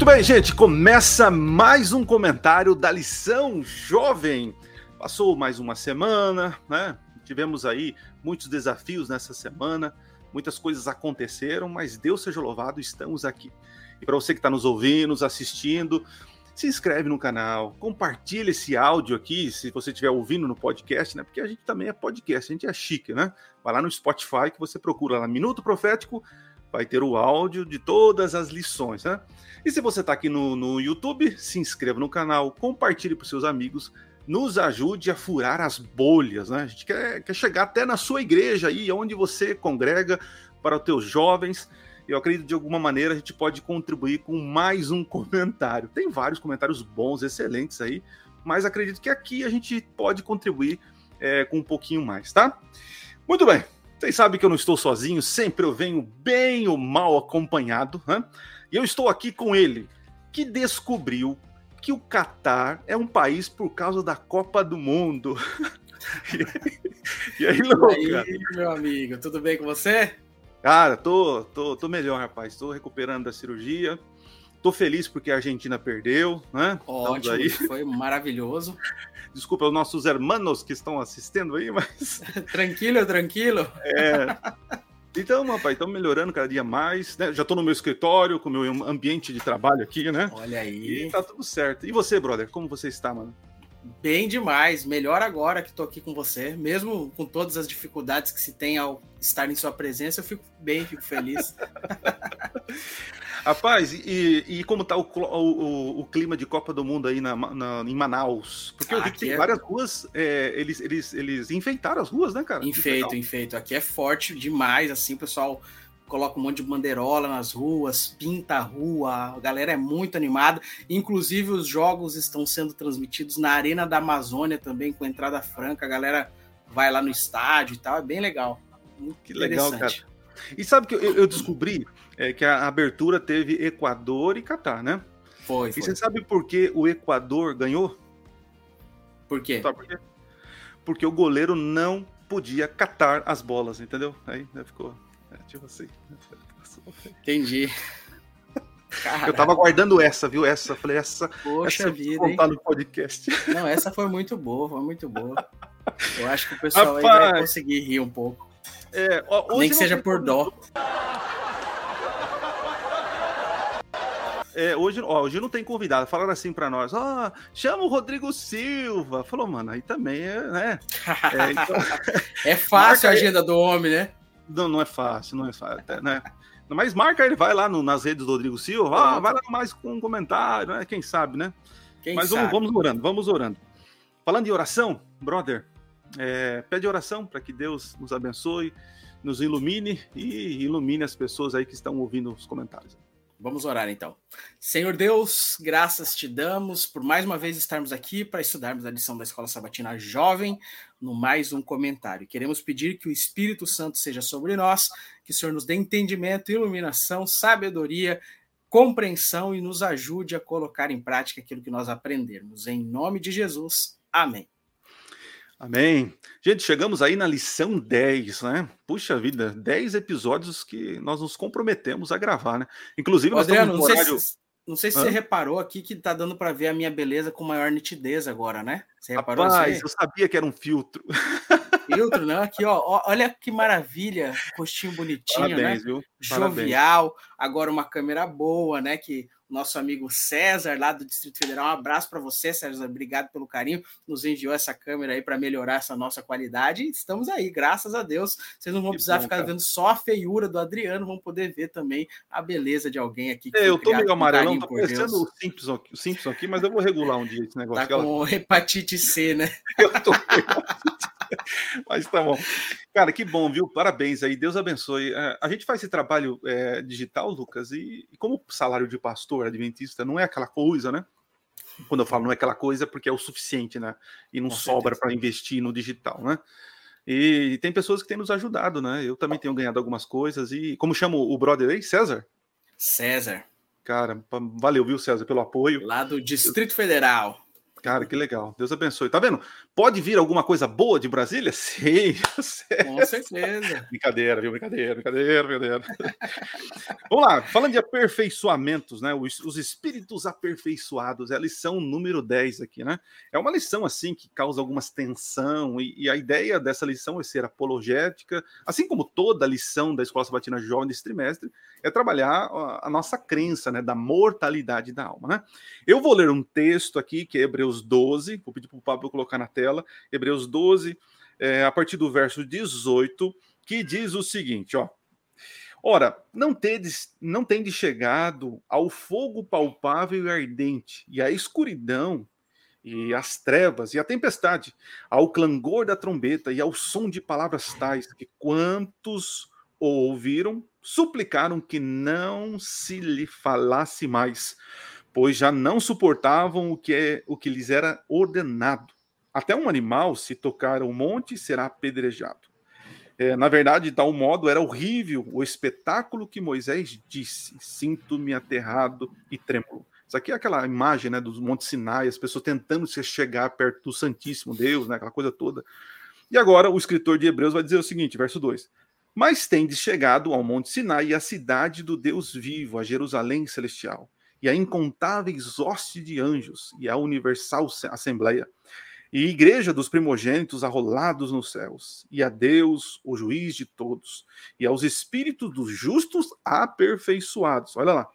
Muito bem, gente, começa mais um comentário da lição jovem. Passou mais uma semana, né? Tivemos aí muitos desafios nessa semana, muitas coisas aconteceram, mas Deus seja louvado, estamos aqui. E para você que está nos ouvindo, nos assistindo, se inscreve no canal, compartilha esse áudio aqui, se você estiver ouvindo no podcast, né? Porque a gente também é podcast, a gente é chique, né? Vai lá no Spotify que você procura lá Minuto Profético, vai ter o áudio de todas as lições, né? E se você está aqui no, no YouTube, se inscreva no canal, compartilhe para seus amigos, nos ajude a furar as bolhas, né? A gente quer, quer chegar até na sua igreja aí, onde você congrega para os teus jovens. Eu acredito de alguma maneira a gente pode contribuir com mais um comentário. Tem vários comentários bons, excelentes aí, mas acredito que aqui a gente pode contribuir é, com um pouquinho mais, tá? Muito bem. Vocês sabem que eu não estou sozinho, sempre eu venho bem ou mal acompanhado, né? E eu estou aqui com ele, que descobriu que o Catar é um país por causa da Copa do Mundo. e aí, Luca? E aí, meu amigo, tudo bem com você? Cara, tô, tô, tô melhor, rapaz. Tô recuperando da cirurgia. Tô feliz porque a Argentina perdeu, né? Ótimo, aí. foi maravilhoso. Desculpa os nossos hermanos que estão assistindo aí, mas. tranquilo, tranquilo. É. Então, rapaz, estamos melhorando cada dia mais, né? Já estou no meu escritório, com o meu ambiente de trabalho aqui, né? Olha aí. E tá tudo certo. E você, brother, como você está, mano? Bem demais, melhor agora que estou aqui com você, mesmo com todas as dificuldades que se tem ao estar em sua presença, eu fico bem, fico feliz. Rapaz, e, e como tá o, o, o, clima de Copa do Mundo aí na, na em Manaus? Porque eu vi que tem é... várias ruas, é, eles, eles, eles enfeitaram as ruas, né, cara? Enfeito, enfeito. Aqui é forte demais, assim, o pessoal coloca um monte de bandeirola nas ruas, pinta a rua, a galera é muito animada. Inclusive, os jogos estão sendo transmitidos na Arena da Amazônia também, com entrada franca. A galera vai lá no estádio e tal, é bem legal. Muito que legal, cara. E sabe que eu, eu descobri é, que a abertura teve Equador e Catar, né? Foi. E foi. você sabe por que o Equador ganhou? Por quê? Sabe por quê? Porque o goleiro não podia catar as bolas, entendeu? Aí né, ficou é, tipo assim. Entendi. Caraca. Eu tava guardando essa, viu? Essa, falei, essa. Poxa essa vida. Contar hein? no podcast. Não, essa foi muito boa, foi muito boa. Eu acho que o pessoal Rapaz, aí vai conseguir rir um pouco. É, ó, Nem que seja por dó. É, hoje, ó, hoje não tem convidado. Falaram assim para nós: ó, oh, chama o Rodrigo Silva. Falou, mano, aí também é, né? É, então... é fácil a agenda do homem, né? Não, não é fácil, não é fácil, né? Mas marca ele, vai lá no, nas redes do Rodrigo Silva, ah, vai lá mais com um comentário, né? Quem sabe, né? Quem Mas sabe? Vamos, vamos orando, vamos orando. Falando de oração, brother, é, pede oração para que Deus nos abençoe, nos ilumine e ilumine as pessoas aí que estão ouvindo os comentários. Vamos orar então. Senhor Deus, graças te damos por mais uma vez estarmos aqui para estudarmos a lição da Escola Sabatina Jovem, no mais um comentário. Queremos pedir que o Espírito Santo seja sobre nós, que o Senhor nos dê entendimento, iluminação, sabedoria, compreensão e nos ajude a colocar em prática aquilo que nós aprendermos. Em nome de Jesus. Amém. Amém. Gente, chegamos aí na lição 10, né? Puxa vida, 10 episódios que nós nos comprometemos a gravar, né? Inclusive, nós Adriano, estamos no horário... não sei se, não sei se você reparou aqui que tá dando para ver a minha beleza com maior nitidez agora, né? Você reparou Rapaz, eu sabia que era um filtro. Filtro, né? Aqui, ó, olha que maravilha, rostinho bonitinho, Parabéns, né? Viu? Jovial, agora uma câmera boa, né? Que nosso amigo César, lá do Distrito Federal. Um abraço para você, César. Obrigado pelo carinho. Nos enviou essa câmera aí para melhorar essa nossa qualidade. Estamos aí, graças a Deus. Vocês não vão que precisar bom, ficar cara. vendo só a feiura do Adriano, vão poder ver também a beleza de alguém aqui. É, eu tô meio amarelão, tá parecendo o Simpson, aqui, o Simpson aqui, mas eu vou regular um dia esse negócio. Tá com hepatite C, né? eu tô Mas tá bom. Cara, que bom, viu? Parabéns aí, Deus abençoe. É, a gente faz esse trabalho é, digital, Lucas, e, e como salário de pastor adventista não é aquela coisa, né? Quando eu falo não é aquela coisa, é porque é o suficiente, né? E não Com sobra para investir no digital, né? E, e tem pessoas que têm nos ajudado, né? Eu também tenho ganhado algumas coisas. E como chamo o brother aí? César? César. Cara, valeu, viu, César, pelo apoio. Lá do Distrito Federal. Cara, que legal. Deus abençoe. Tá vendo? Pode vir alguma coisa boa de Brasília? Sim, com certeza. brincadeira, viu? Brincadeira, brincadeira, brincadeira. Vamos lá, falando de aperfeiçoamentos, né? Os, os, espíritos aperfeiçoados, é a lição número 10 aqui, né? É uma lição assim que causa algumas tensão, e, e a ideia dessa lição é ser apologética, assim como toda a lição da Escola Sabatina Jovem desse trimestre, é trabalhar a, a nossa crença, né? Da mortalidade da alma, né? Eu vou ler um texto aqui que é Hebreus 12, vou pedir para o Pablo colocar na tela, Hebreus 12, é, a partir do verso 18, que diz o seguinte, ó. Ora, não tendes, não tendes chegado ao fogo palpável e ardente, e à escuridão, e às trevas, e à tempestade, ao clangor da trombeta, e ao som de palavras tais, que quantos ouviram, suplicaram que não se lhe falasse mais, pois já não suportavam o que, é, o que lhes era ordenado. Até um animal, se tocar o monte, será apedrejado. É, na verdade, de tal modo, era horrível o espetáculo que Moisés disse: Sinto-me aterrado e trêmulo. Isso aqui é aquela imagem né, dos Montes Sinai, as pessoas tentando se chegar perto do Santíssimo Deus, né, aquela coisa toda. E agora o escritor de Hebreus vai dizer o seguinte, verso 2: Mas tendes chegado ao Monte Sinai e à cidade do Deus vivo, a Jerusalém celestial, e a incontáveis hostes de anjos, e a universal assembleia e igreja dos primogênitos arrolados nos céus, e a Deus, o juiz de todos, e aos espíritos dos justos aperfeiçoados. Olha lá.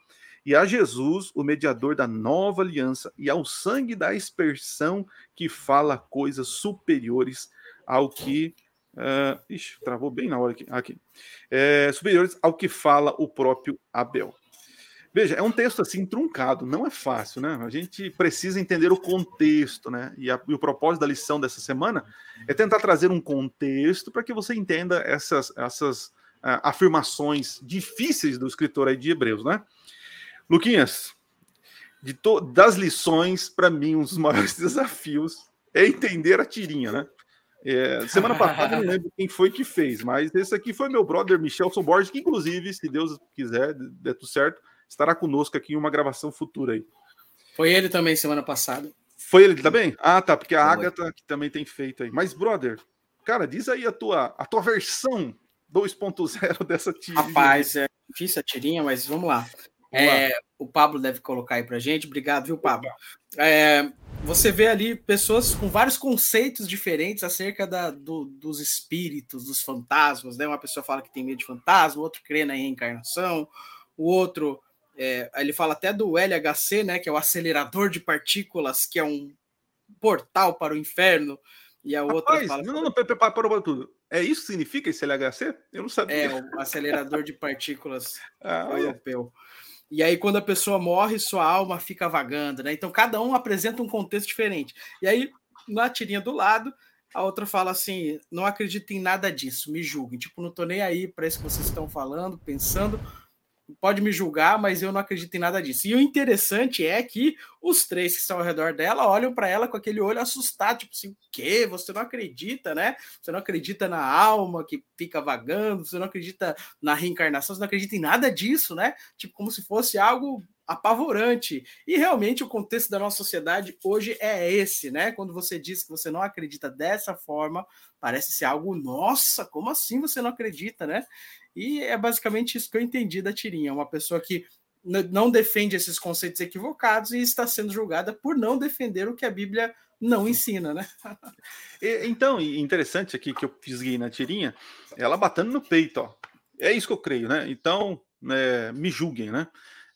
E a Jesus, o mediador da nova aliança, e ao sangue da expersão que fala coisas superiores ao que. Uh, ixi, travou bem na hora aqui. aqui. É, superiores ao que fala o próprio Abel. Veja, é um texto assim truncado, não é fácil, né? A gente precisa entender o contexto, né? E, a, e o propósito da lição dessa semana é tentar trazer um contexto para que você entenda essas, essas uh, afirmações difíceis do escritor aí de Hebreus, né? Luquinhas, de das lições, para mim, um dos maiores desafios é entender a tirinha, né? É, semana passada não lembro quem foi que fez, mas esse aqui foi meu brother Michelson Borges, que inclusive, se Deus quiser, der tudo certo, estará conosco aqui em uma gravação futura aí. Foi ele também semana passada. Foi ele também? Ah, tá, porque a Agatha que também tem feito aí. Mas, brother, cara, diz aí a tua, a tua versão 2.0 dessa tirinha. Rapaz, é difícil a tirinha, mas vamos lá. É, o Pablo deve colocar aí pra gente. Obrigado, viu, Pablo? É, você vê ali pessoas com vários conceitos diferentes acerca da, do, dos espíritos, dos fantasmas, né? Uma pessoa fala que tem medo de fantasma, outro crê na reencarnação, o outro é, ele fala até do LHC, né, que é o acelerador de partículas, que é um portal para o inferno. E a Rapaz, outra fala. Não, não, não, para, para tudo. É isso que significa esse LHC? Eu não sabia. É, o acelerador de partículas ah, europeu. E aí, quando a pessoa morre, sua alma fica vagando, né? Então, cada um apresenta um contexto diferente. E aí, na tirinha do lado, a outra fala assim: não acredito em nada disso, me julguem. Tipo, não tô nem aí para isso que vocês estão falando, pensando pode me julgar, mas eu não acredito em nada disso. E o interessante é que os três que estão ao redor dela olham para ela com aquele olho assustado, tipo assim, o quê? Você não acredita, né? Você não acredita na alma que fica vagando, você não acredita na reencarnação, você não acredita em nada disso, né? Tipo, como se fosse algo apavorante. E realmente o contexto da nossa sociedade hoje é esse, né? Quando você diz que você não acredita dessa forma, parece ser algo, nossa, como assim você não acredita, né? E é basicamente isso que eu entendi da tirinha, uma pessoa que não defende esses conceitos equivocados e está sendo julgada por não defender o que a Bíblia não ensina, né? então, interessante aqui que eu fisguei na tirinha, ela batendo no peito, ó. É isso que eu creio, né? Então, é, me julguem, né?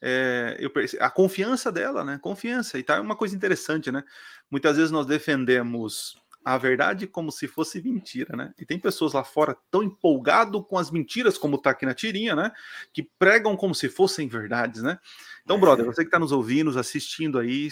é, eu, a confiança dela, né? Confiança. E tá uma coisa interessante, né? Muitas vezes nós defendemos a verdade como se fosse mentira, né? E tem pessoas lá fora tão empolgado com as mentiras, como tá aqui na tirinha, né? Que pregam como se fossem verdades, né? Então, brother, você que está nos ouvindo, assistindo aí,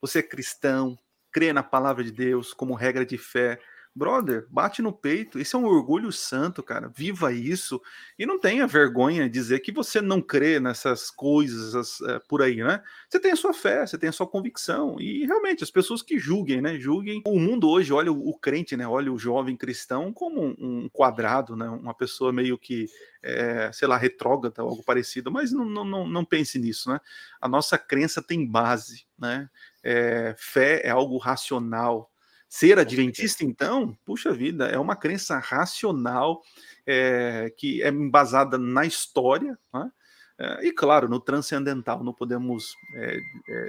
você é cristão, crê na palavra de Deus como regra de fé, Brother, bate no peito. Isso é um orgulho santo, cara. Viva isso. E não tenha vergonha de dizer que você não crê nessas coisas é, por aí, né? Você tem a sua fé, você tem a sua convicção. E realmente, as pessoas que julguem, né? Julguem. O mundo hoje olha o, crente, né? Olha o jovem cristão como um, quadrado, né? Uma pessoa meio que, é, sei lá, retrógrada, algo parecido. Mas não, não, não, não pense nisso, né? A nossa crença tem base, né? É, fé é algo racional Ser adventista, então, puxa vida, é uma crença racional é, que é embasada na história, né? é, e claro, no transcendental, não podemos é,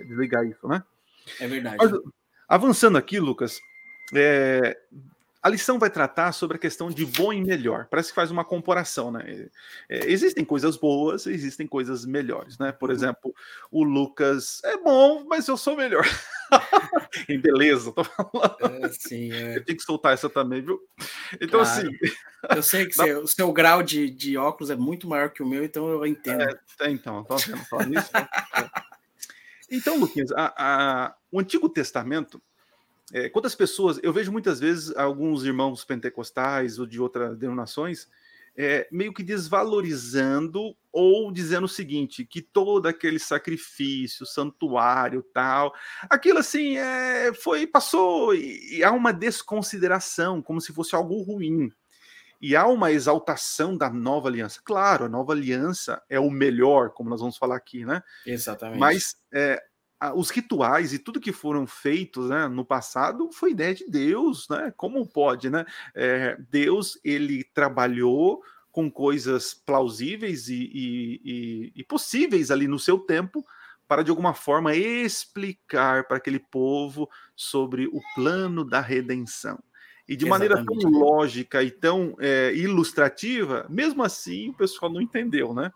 desligar isso, né? É verdade. Mas, avançando aqui, Lucas, a lição vai tratar sobre a questão de bom e melhor. Parece que faz uma comparação, né? É, existem coisas boas, existem coisas melhores, né? Por uhum. exemplo, o Lucas é bom, mas eu sou melhor. em beleza, tô falando. É, sim, é. Eu tenho que soltar essa também, viu? Então, claro. assim. Eu sei que o seu grau de, de óculos é muito maior que o meu, então eu entendo. É, então, tô falando isso. Né? Então, Luquinhas, a, a, o Antigo Testamento é, quantas pessoas, eu vejo muitas vezes alguns irmãos pentecostais ou de outras denominações é, meio que desvalorizando ou dizendo o seguinte, que todo aquele sacrifício, santuário, tal, aquilo assim é, foi passou e, e há uma desconsideração, como se fosse algo ruim. E há uma exaltação da nova aliança. Claro, a nova aliança é o melhor, como nós vamos falar aqui, né? Exatamente. Mas é, os rituais e tudo que foram feitos né, no passado foi ideia de Deus, né? Como pode, né? É, Deus ele trabalhou com coisas plausíveis e, e, e, e, possíveis ali no seu tempo para de alguma forma explicar para aquele povo sobre o plano da redenção. E de Exatamente. maneira tão lógica e tão é, ilustrativa, mesmo assim o pessoal não entendeu, né?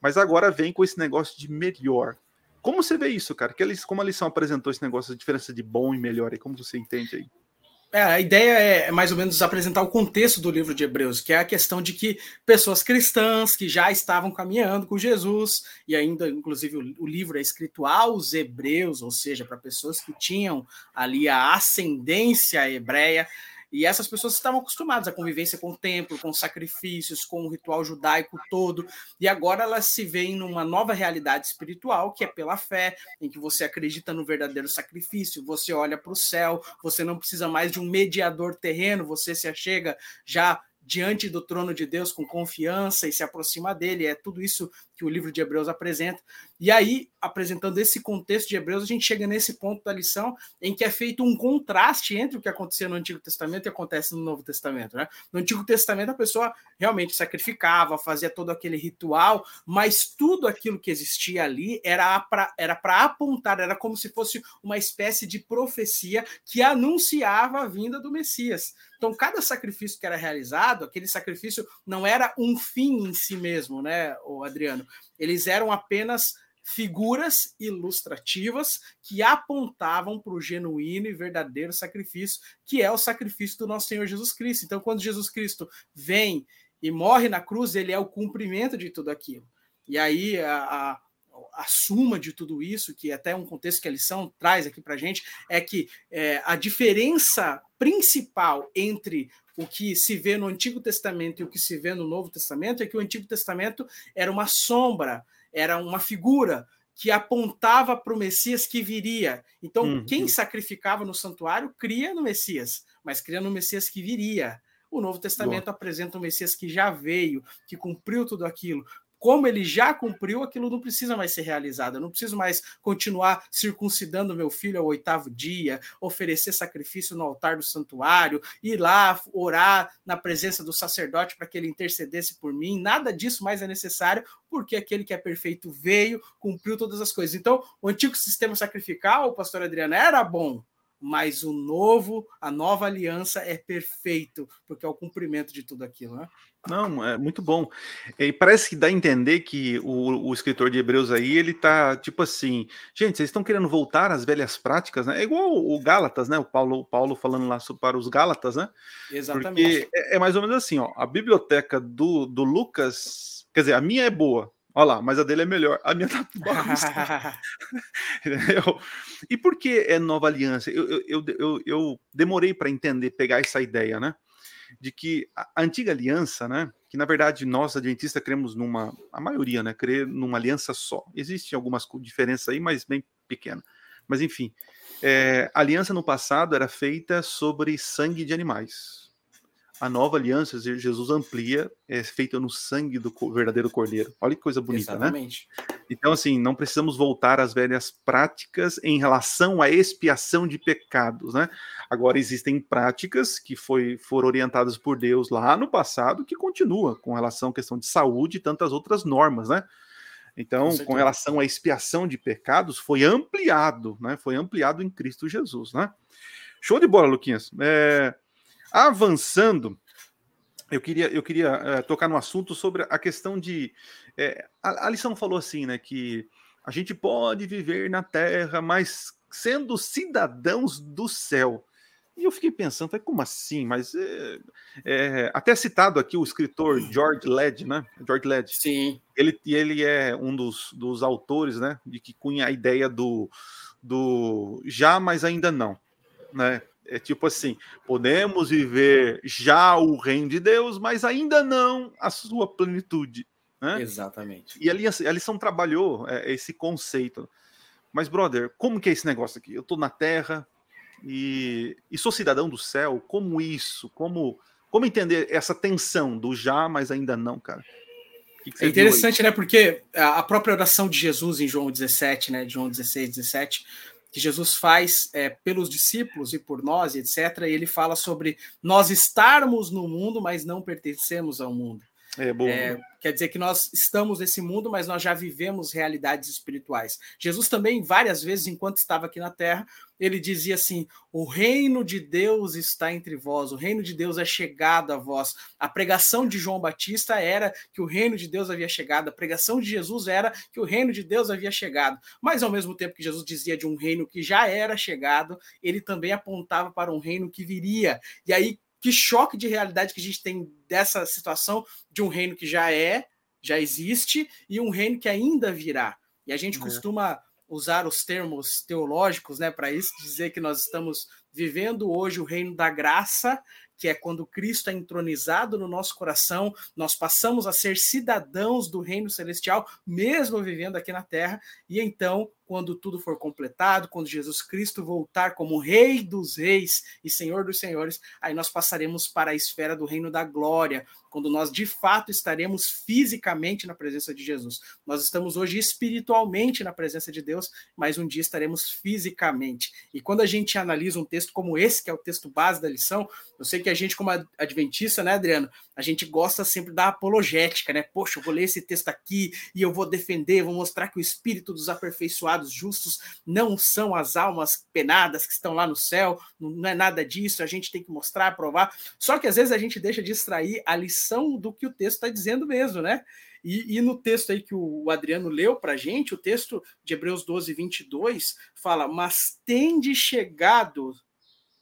Mas agora vem com esse negócio de melhor. Como você vê isso, cara? Que eles, como a lição apresentou esse negócio, a diferença de bom e melhor, e como você entende aí? É, a ideia é mais ou menos apresentar o contexto do livro de Hebreus, que é a questão de que pessoas cristãs que já estavam caminhando com Jesus, e ainda, inclusive, o, o livro é escrito aos hebreus, ou seja, para pessoas que tinham ali a ascendência hebreia, e essas pessoas estavam acostumadas à convivência com o templo, com sacrifícios, com o ritual judaico todo, e agora elas se veem numa nova realidade espiritual, que é pela fé, em que você acredita no verdadeiro sacrifício, você olha para o céu, você não precisa mais de um mediador terreno, você se achega já diante do trono de Deus com confiança e se aproxima dele. É tudo isso que o livro de Hebreus apresenta. E aí, apresentando esse contexto de Hebreus, a gente chega nesse ponto da lição em que é feito um contraste entre o que acontecia no Antigo Testamento e acontece no Novo Testamento. Né? No Antigo Testamento, a pessoa realmente sacrificava, fazia todo aquele ritual, mas tudo aquilo que existia ali era para apontar, era como se fosse uma espécie de profecia que anunciava a vinda do Messias. Então, cada sacrifício que era realizado, aquele sacrifício não era um fim em si mesmo, né, o Adriano? Eles eram apenas figuras ilustrativas que apontavam para o genuíno e verdadeiro sacrifício, que é o sacrifício do nosso Senhor Jesus Cristo. Então, quando Jesus Cristo vem e morre na cruz, ele é o cumprimento de tudo aquilo. E aí a, a, a suma de tudo isso, que até um contexto que a lição traz aqui para a gente, é que é, a diferença principal entre o que se vê no Antigo Testamento e o que se vê no Novo Testamento é que o Antigo Testamento era uma sombra, era uma figura que apontava para o Messias que viria. Então, uhum. quem sacrificava no santuário cria no Messias, mas cria no Messias que viria. O Novo Testamento Boa. apresenta o Messias que já veio, que cumpriu tudo aquilo como ele já cumpriu, aquilo não precisa mais ser realizado. Eu não preciso mais continuar circuncidando meu filho ao oitavo dia, oferecer sacrifício no altar do santuário, ir lá orar na presença do sacerdote para que ele intercedesse por mim. Nada disso mais é necessário, porque aquele que é perfeito veio, cumpriu todas as coisas. Então, o antigo sistema sacrificial, pastor Adriano, era bom, mas o novo, a nova aliança é perfeito, porque é o cumprimento de tudo aquilo, né? Não, é muito bom. E parece que dá a entender que o, o escritor de Hebreus aí, ele tá tipo assim, gente, vocês estão querendo voltar às velhas práticas, né? É igual o Gálatas, né? O Paulo, o Paulo falando lá para os Gálatas, né? Exatamente. Porque é, é, mais ou menos assim, ó, a biblioteca do, do Lucas, quer dizer, a minha é boa, Olha lá, mas a dele é melhor. A minha tá e por que é nova aliança? Eu, eu, eu, eu demorei para entender, pegar essa ideia, né? De que a antiga aliança, né? Que na verdade nós adventistas cremos numa, a maioria, né? Crê numa aliança só. Existem algumas diferenças aí, mas bem pequena. Mas enfim, é, a aliança no passado era feita sobre sangue de animais. A nova aliança, Jesus amplia, é feita no sangue do verdadeiro cordeiro. Olha que coisa bonita, né? Exatamente. né? Então, assim, não precisamos voltar às velhas práticas em relação à expiação de pecados, né? Agora, existem práticas que foi, foram orientadas por Deus lá no passado que continua com relação à questão de saúde e tantas outras normas, né? Então, com, com relação à expiação de pecados, foi ampliado, né? Foi ampliado em Cristo Jesus, né? Show de bola, Luquinhas. É, avançando, eu queria, eu queria é, tocar no assunto sobre a questão de. É, a, a, lição falou assim, né? Que a gente pode viver na terra, mas sendo cidadãos do céu. E eu fiquei pensando, falei, como assim? Mas é, é, até citado aqui o escritor George Led, né? George Led. Sim. Ele, ele é um dos, dos autores, né? De que cunha a ideia do, do já, mas ainda não, né? É tipo assim, podemos viver já o reino de Deus, mas ainda não a sua plenitude. Né? Exatamente. E ali a lição trabalhou é, esse conceito. Mas, brother, como que é esse negócio aqui? Eu estou na Terra e, e, sou cidadão do céu. Como isso? Como, como entender essa tensão do já, mas ainda não, cara? Que que é interessante, né? Porque a própria oração de Jesus em João 17, né? João 16, 17 que Jesus faz é, pelos discípulos e por nós, etc. E ele fala sobre nós estarmos no mundo, mas não pertencemos ao mundo. É, bom. É, quer dizer que nós estamos nesse mundo, mas nós já vivemos realidades espirituais. Jesus também, várias vezes, enquanto estava aqui na terra, ele dizia assim: O reino de Deus está entre vós, o reino de Deus é chegado a vós. A pregação de João Batista era que o reino de Deus havia chegado, a pregação de Jesus era que o reino de Deus havia chegado. Mas ao mesmo tempo que Jesus dizia de um reino que já era chegado, ele também apontava para um reino que viria. E aí, que choque de realidade que a gente tem dessa situação de um reino que já é, já existe, e um reino que ainda virá. E a gente é. costuma usar os termos teológicos, né, para isso dizer que nós estamos vivendo hoje o reino da graça, que é quando Cristo é entronizado no nosso coração, nós passamos a ser cidadãos do reino celestial, mesmo vivendo aqui na terra, e então quando tudo for completado, quando Jesus Cristo voltar como Rei dos Reis e Senhor dos Senhores, aí nós passaremos para a esfera do reino da glória, quando nós de fato estaremos fisicamente na presença de Jesus. Nós estamos hoje espiritualmente na presença de Deus, mas um dia estaremos fisicamente. E quando a gente analisa um texto como esse, que é o texto base da lição, eu sei que a gente, como adventista, né, Adriano, a gente gosta sempre da apologética, né? Poxa, eu vou ler esse texto aqui e eu vou defender, vou mostrar que o espírito dos aperfeiçoados justos não são as almas penadas que estão lá no céu, não é nada disso, a gente tem que mostrar, provar. Só que às vezes a gente deixa de extrair a lição do que o texto está dizendo mesmo, né? E, e, no texto aí que o Adriano leu para gente, o texto de Hebreus 12, 22, fala: Mas tende chegado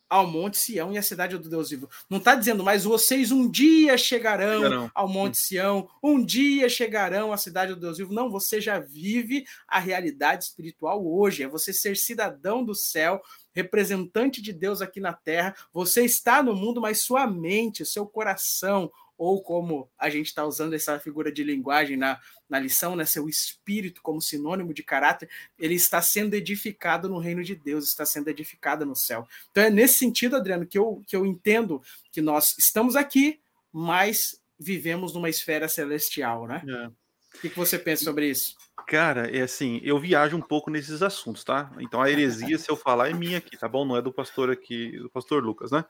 ao Monte Sião e à cidade do Deus vivo. Não está dizendo, mas vocês um dia chegarão, chegarão, ao Monte Sião, um dia chegarão à cidade do Deus vivo. Não, você já vive a realidade espiritual hoje. É você ser cidadão do céu, representante de Deus aqui na terra. Você está no mundo, mas sua mente, seu coração, ou como a gente está usando essa figura de linguagem na, na lição, né, seu espírito como sinônimo de caráter, ele está sendo edificado no reino de Deus, está sendo edificado no céu. Então é nesse sentido, Adriano, que eu, que eu entendo que nós estamos aqui, mas vivemos numa esfera celestial, né? É. O que, que você pensa sobre isso? Cara, é assim, eu viajo um pouco nesses assuntos, tá? Então a heresia, se eu falar, é minha aqui, tá bom? Não é do pastor aqui, do pastor Lucas, né?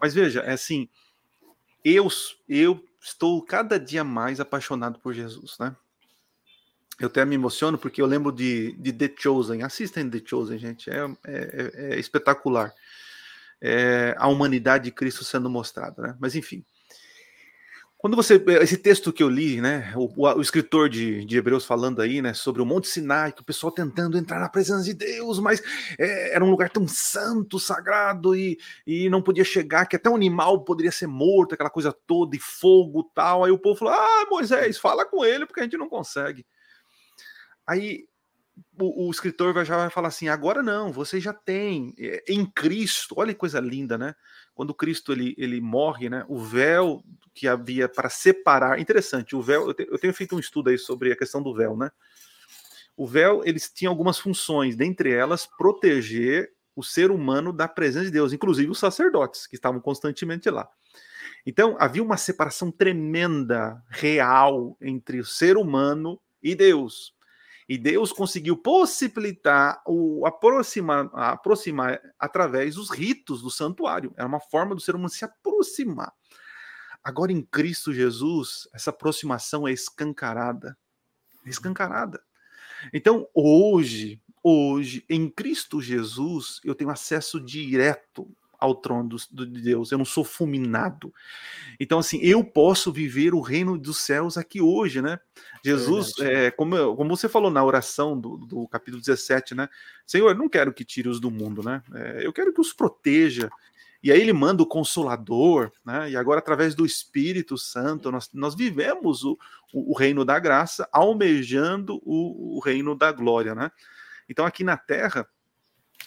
Mas veja, é assim, eu, eu estou cada dia mais apaixonado por Jesus, né? Eu até me emociono porque eu lembro de, de The Chosen. Assistem The Chosen, gente. É, é, é, é espetacular. É a humanidade de Cristo sendo mostrada, né? Mas enfim. Quando você. Esse texto que eu li, né? O, o, escritor de, de Hebreus falando aí, né? Sobre o Monte Sinai, que o pessoal tentando entrar na presença de Deus, mas é, era um lugar tão santo, sagrado, e, e não podia chegar, que até um animal poderia ser morto, aquela coisa toda, e fogo tal. Aí o povo falou: Ah, Moisés, fala com ele, porque a gente não consegue. Aí o, o escritor já vai falar assim: agora não, você já tem é, em Cristo, olha que coisa linda, né? Quando Cristo ele, ele morre, né? O véu que havia para separar. Interessante, o véu, eu, te, eu tenho feito um estudo aí sobre a questão do véu, né? O véu, eles tinham algumas funções, dentre elas, proteger o ser humano da presença de Deus, inclusive os sacerdotes, que estavam constantemente lá. Então, havia uma separação tremenda, real, entre o ser humano e Deus. E Deus conseguiu possibilitar o aproximar, aproximar através dos ritos do santuário. Era uma forma do ser humano se aproximar. Agora, em Cristo Jesus, essa aproximação é escancarada. É escancarada. Então, hoje, hoje, em Cristo Jesus, eu tenho acesso direto ao trono do, de Deus, eu não sou fulminado. Então, assim, eu posso viver o reino dos céus aqui hoje, né? Jesus, é, é como, como você falou na oração do, do capítulo 17, né? Senhor, eu não quero que tire os do mundo, né? É, eu quero que os proteja. E aí ele manda o Consolador, né? E agora, através do Espírito Santo, nós, nós vivemos o, o, o reino da graça, almejando o, o reino da glória, né? Então, aqui na Terra,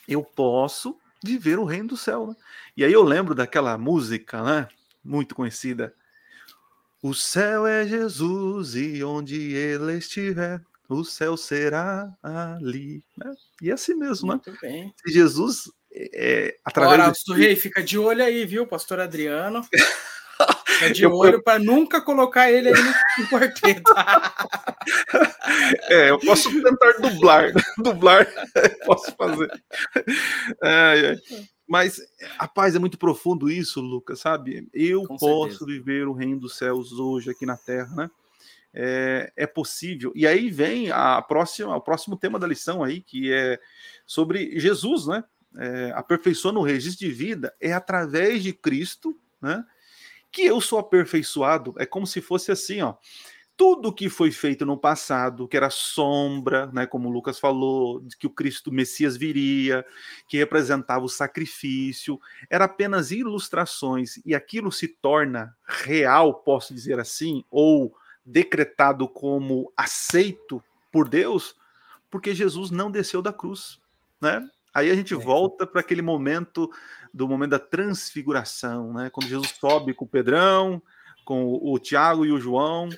eu posso viver o reino do céu. Né? E aí eu lembro daquela música, né? Muito conhecida. O céu é Jesus e onde ele estiver, o céu será ali. Né? E é assim mesmo, né? Muito bem. Se Jesus é, através Ora, do... Rei, fica de olho aí, viu, pastor Adriano? Fica de eu, olho para nunca colocar ele aí no, quarteto. é, eu posso tentar dublar, dublar, posso fazer. É, é. Mas, rapaz, é muito profundo isso, Lucas, sabe? Eu Com posso certeza. viver o reino dos céus hoje aqui na Terra, né? É, é, possível. E aí vem a próxima, o próximo tema da lição aí, que é sobre Jesus, né? É, aperfeiçoando o registro de vida é através de Cristo, né? Que eu sou aperfeiçoado é como se fosse assim, ó. Tudo que foi feito no passado, que era sombra, né, como o Lucas falou, que o Cristo Messias viria, que representava o sacrifício, era apenas ilustrações e aquilo se torna real, posso dizer assim, ou decretado como aceito por Deus, porque Jesus não desceu da cruz, né? Aí a gente é. volta para aquele momento do momento da transfiguração, né? Quando Jesus sobe com o Pedrão, com o, o Tiago e o João,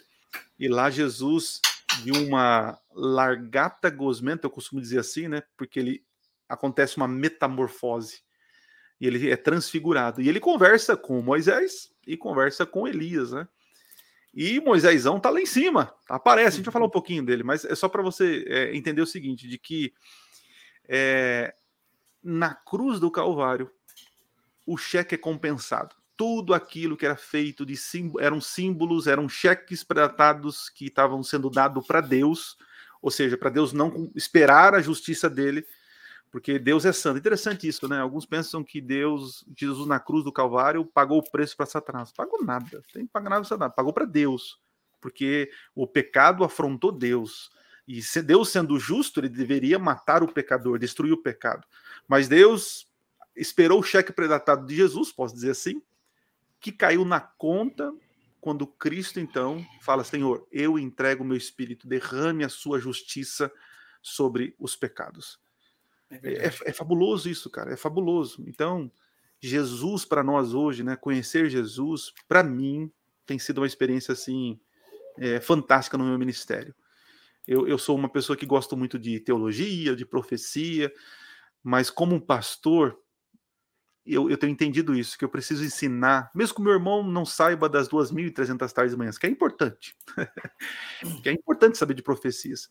e lá Jesus de uma largata gosmenta, eu costumo dizer assim, né? Porque ele acontece uma metamorfose e ele é transfigurado. E ele conversa com Moisés e conversa com Elias, né? E Moisésão tá lá em cima, aparece. A gente vai falar um pouquinho dele, mas é só para você é, entender o seguinte: de que é, na cruz do Calvário, o cheque é compensado. Tudo aquilo que era feito de eram símbolos, eram cheques predatados que estavam sendo dados para Deus, ou seja, para Deus não esperar a justiça dele, porque Deus é santo. Interessante isso, né? Alguns pensam que Deus, Jesus na cruz do Calvário, pagou o preço para Satanás. Pagou nada, tem que pagar nada para Satanás, pagou para Deus, porque o pecado afrontou Deus. E se Deus sendo justo, ele deveria matar o pecador, destruir o pecado. Mas Deus esperou o cheque predatado de Jesus, posso dizer assim, que caiu na conta quando Cristo então fala: Senhor, eu entrego o meu espírito, derrame a sua justiça sobre os pecados. É, é, é, fabuloso isso, cara, é fabuloso. Então, Jesus para nós hoje, né? Conhecer Jesus, para mim, tem sido uma experiência assim é, fantástica no meu ministério. Eu, eu sou uma pessoa que gosto muito de teologia, de profecia, mas como um pastor, eu, eu tenho entendido isso, que eu preciso ensinar, mesmo que o meu irmão não saiba das 2.300 tardes e manhãs, que é importante, que é importante saber de profecias,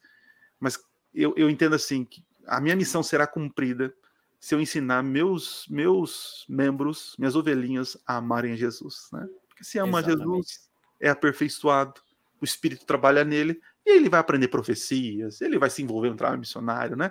mas eu, eu entendo assim, que a minha missão será cumprida se eu ensinar meus meus membros, minhas ovelhinhas a amarem a Jesus, né? Porque se ama Exatamente. Jesus, é aperfeiçoado, o Espírito trabalha nele, e ele vai aprender profecias, ele vai se envolver no trabalho missionário, né?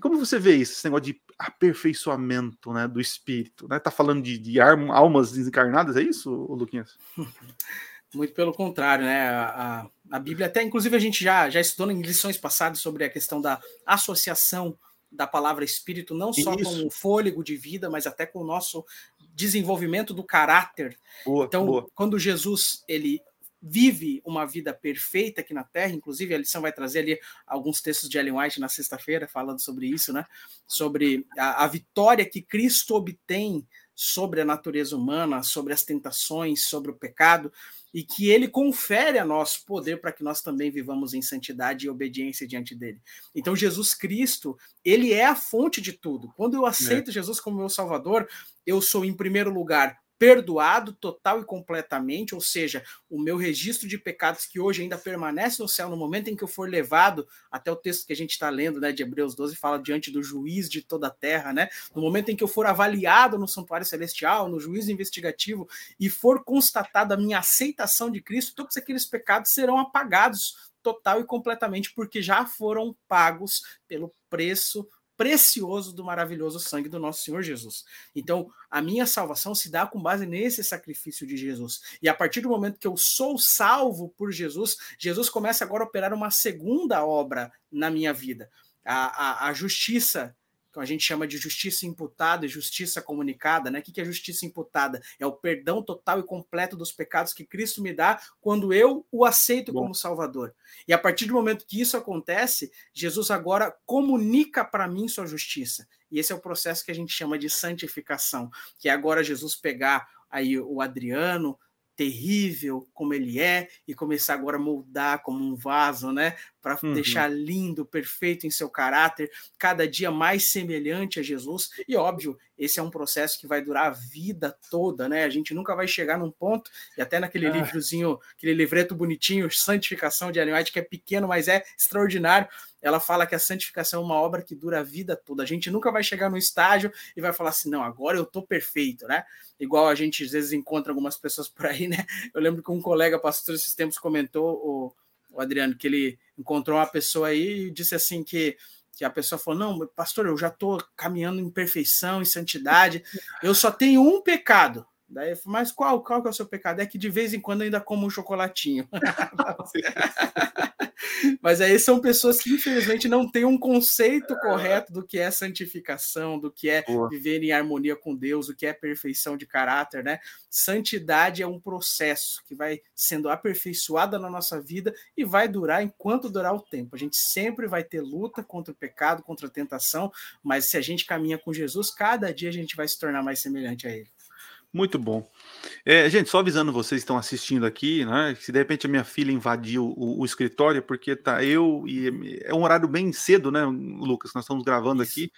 E como você vê isso, esse negócio de aperfeiçoamento né, do espírito? Né? Tá falando de, de almas desencarnadas, é isso, Luquinhas? Muito pelo contrário, né? A, a, Bíblia, até inclusive, a gente já, já estudou em lições passadas sobre a questão da associação da palavra espírito, não só Isso. com o fôlego de vida, mas até com o nosso desenvolvimento do caráter. Boa, então, boa. quando Jesus ele vive uma vida perfeita aqui na Terra, inclusive a lição vai trazer ali alguns textos de Ellen White na sexta-feira falando sobre isso, né? Sobre a, a, vitória que Cristo obtém sobre a natureza humana, sobre as tentações, sobre o pecado, e que ele confere a nós poder para que nós também vivamos em santidade e obediência diante dele. Então Jesus Cristo, ele é a fonte de tudo. Quando eu aceito é. Jesus como meu salvador, eu sou em primeiro lugar perdoado total e completamente, ou seja, o meu registro de pecados que hoje ainda permanece no céu, no momento em que eu for levado, até o texto que a gente está lendo, né, de Hebreus 12, fala diante do juiz de toda a terra, né, no momento em que eu for avaliado no santuário celestial, no juízo investigativo, e for constatada a minha aceitação de Cristo, todos aqueles pecados serão apagados total e completamente, porque já foram pagos pelo preço precioso do maravilhoso sangue do nosso Senhor Jesus. Então, a minha salvação se dá com base nesse sacrifício de Jesus. E a partir do momento que eu sou salvo por Jesus, Jesus começa agora a operar uma segunda obra na minha vida. A, a, a justiça que a gente chama de justiça imputada e justiça comunicada, né? O que é justiça imputada? É o perdão total e completo dos pecados que Cristo me dá quando eu o aceito Bom. como Salvador. E a partir do momento que isso acontece, Jesus agora comunica para mim sua justiça. E esse é o processo que a gente chama de santificação, que é agora Jesus pegar aí o Adriano, terrível como ele é e começar agora a moldar como um vaso, né? Para uhum. deixar lindo, perfeito em seu caráter, cada dia mais semelhante a Jesus. E óbvio, esse é um processo que vai durar a vida toda, né? A gente nunca vai chegar num ponto, e até naquele ah. livrozinho, aquele livreto bonitinho, Santificação de Ellen White, que é pequeno, mas é extraordinário ela fala que a santificação é uma obra que dura a vida toda. A gente nunca vai chegar no estágio e vai falar assim, não, agora eu tô perfeito, né? Igual a gente às vezes encontra algumas pessoas por aí, né? Eu lembro que um colega pastor esses tempos comentou, o, o Adriano, que ele encontrou uma pessoa aí e disse assim que que a pessoa falou: Não, pastor, eu já estou caminhando em perfeição, em santidade, eu só tenho um pecado. Daí, mas qual, qual que é o seu pecado? É que de vez em quando ainda como um chocolatinho. Mas aí são pessoas que, infelizmente, não têm um conceito correto do que é santificação, do que é Boa. viver em harmonia com Deus, o que é perfeição de caráter, né? Santidade é um processo que vai sendo aperfeiçoada na nossa vida e vai durar enquanto durar o tempo. A gente sempre vai ter luta contra o pecado, contra a tentação, mas se a gente caminha com Jesus, cada dia a gente vai se tornar mais semelhante a Ele. Muito bom. É, gente, só avisando vocês que estão assistindo aqui, né? Se de repente a minha filha invadiu o, o, escritório, porque tá eu e é um horário bem cedo, né, Lucas? Nós estamos gravando Isso. aqui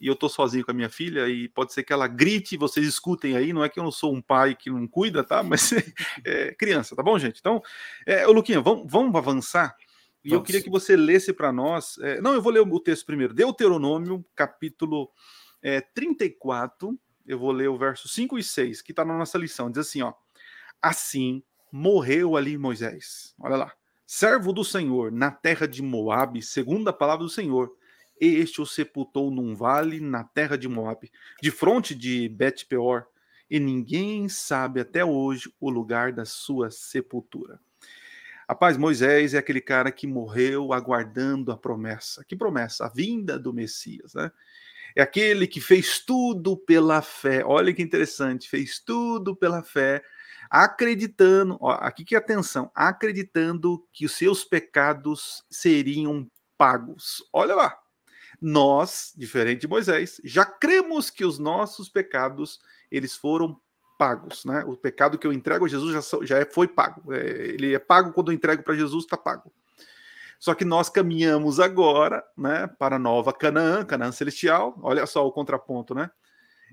e eu tô sozinho com a minha filha e pode ser que ela grite, vocês escutem aí. Não é que eu não sou um pai que não cuida, tá? Mas é criança, tá bom, gente? Então, é, ô Luquinha, vamos, vamos avançar. E eu queria que você lesse para nós. É, não, eu vou ler o texto primeiro. Deuteronômio, capítulo é, 34 eu vou ler o verso 5 e 6, que está na nossa lição. Diz assim: ó, assim morreu ali Moisés. Olha lá. Servo do Senhor na terra de Moabe, segundo a palavra do Senhor. Este o sepultou num vale na terra de Moabe, de fronte de Bet-peor, e ninguém sabe até hoje o lugar da sua sepultura. Rapaz, Moisés é aquele cara que morreu aguardando a promessa. Que promessa? A vinda do Messias, né? É aquele que fez tudo pela fé. Olha que interessante, fez tudo pela fé, acreditando, ó, aqui que é atenção, acreditando que os seus pecados seriam pagos. Olha lá. Nós, diferente de Moisés, já cremos que os nossos pecados eles foram pagos, né? O pecado que eu entrego a Jesus já, já é, foi pago. É, ele é pago quando eu entrego para Jesus, está pago. Só que nós caminhamos agora né, para a nova Canaã, Canaã Celestial, olha só o contraponto, né?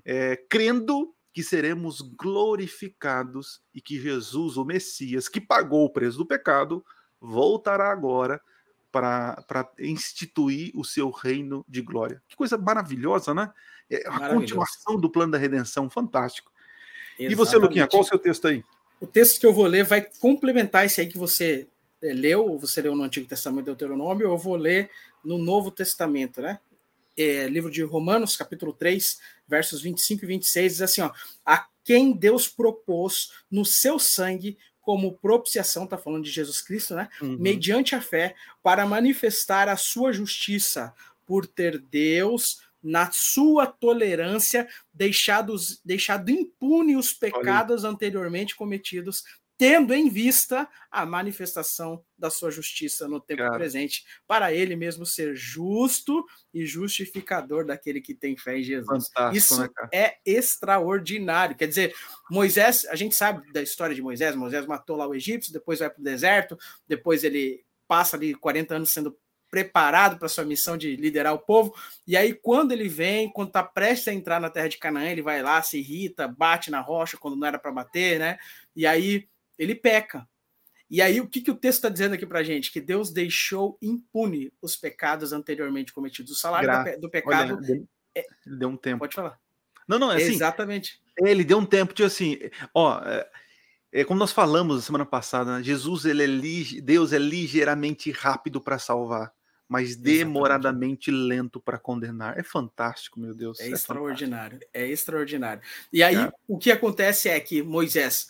É, crendo que seremos glorificados e que Jesus, o Messias, que pagou o preço do pecado, voltará agora para instituir o seu reino de glória. Que coisa maravilhosa, né? É a continuação do plano da redenção, fantástico. Exatamente. E você, Luquinha, qual o seu texto aí? O texto que eu vou ler vai complementar esse aí que você leu, você leu no Antigo Testamento Deuteronômio, eu vou ler no Novo Testamento, né? É, livro de Romanos, capítulo 3, versos 25 e 26, diz assim: ó, a quem Deus propôs no seu sangue como propiciação, está falando de Jesus Cristo, né? Uhum. Mediante a fé, para manifestar a sua justiça, por ter Deus, na sua tolerância, deixados, deixado impune os pecados anteriormente cometidos tendo em vista a manifestação da sua justiça no tempo Cara. presente, para ele mesmo ser justo e justificador daquele que tem fé em Jesus. Fantástico, Isso né, é extraordinário. Quer dizer, Moisés, a gente sabe da história de Moisés, Moisés matou lá o egípcio, depois vai para o deserto, depois ele passa ali 40 anos sendo preparado para sua missão de liderar o povo. E aí, quando ele vem, quando está prestes a entrar na terra de Canaã, ele vai lá, se irrita, bate na rocha quando não era para bater, né? E aí ele peca. E aí, o que, que o texto está dizendo aqui para gente? Que Deus deixou impune os pecados anteriormente cometidos. O salário Gra do pecado. Olha, deu, é... deu um tempo. Pode falar. Não, não, é assim. Exatamente. Ele deu um tempo, tipo assim, ó. É, é como nós falamos na semana passada, né? Jesus, ele é lige, Deus é ligeiramente rápido para salvar, mas demoradamente Exatamente. lento para condenar. É fantástico, meu Deus. É, é extraordinário, fantástico. é extraordinário. E aí, Cara. o que acontece é que Moisés,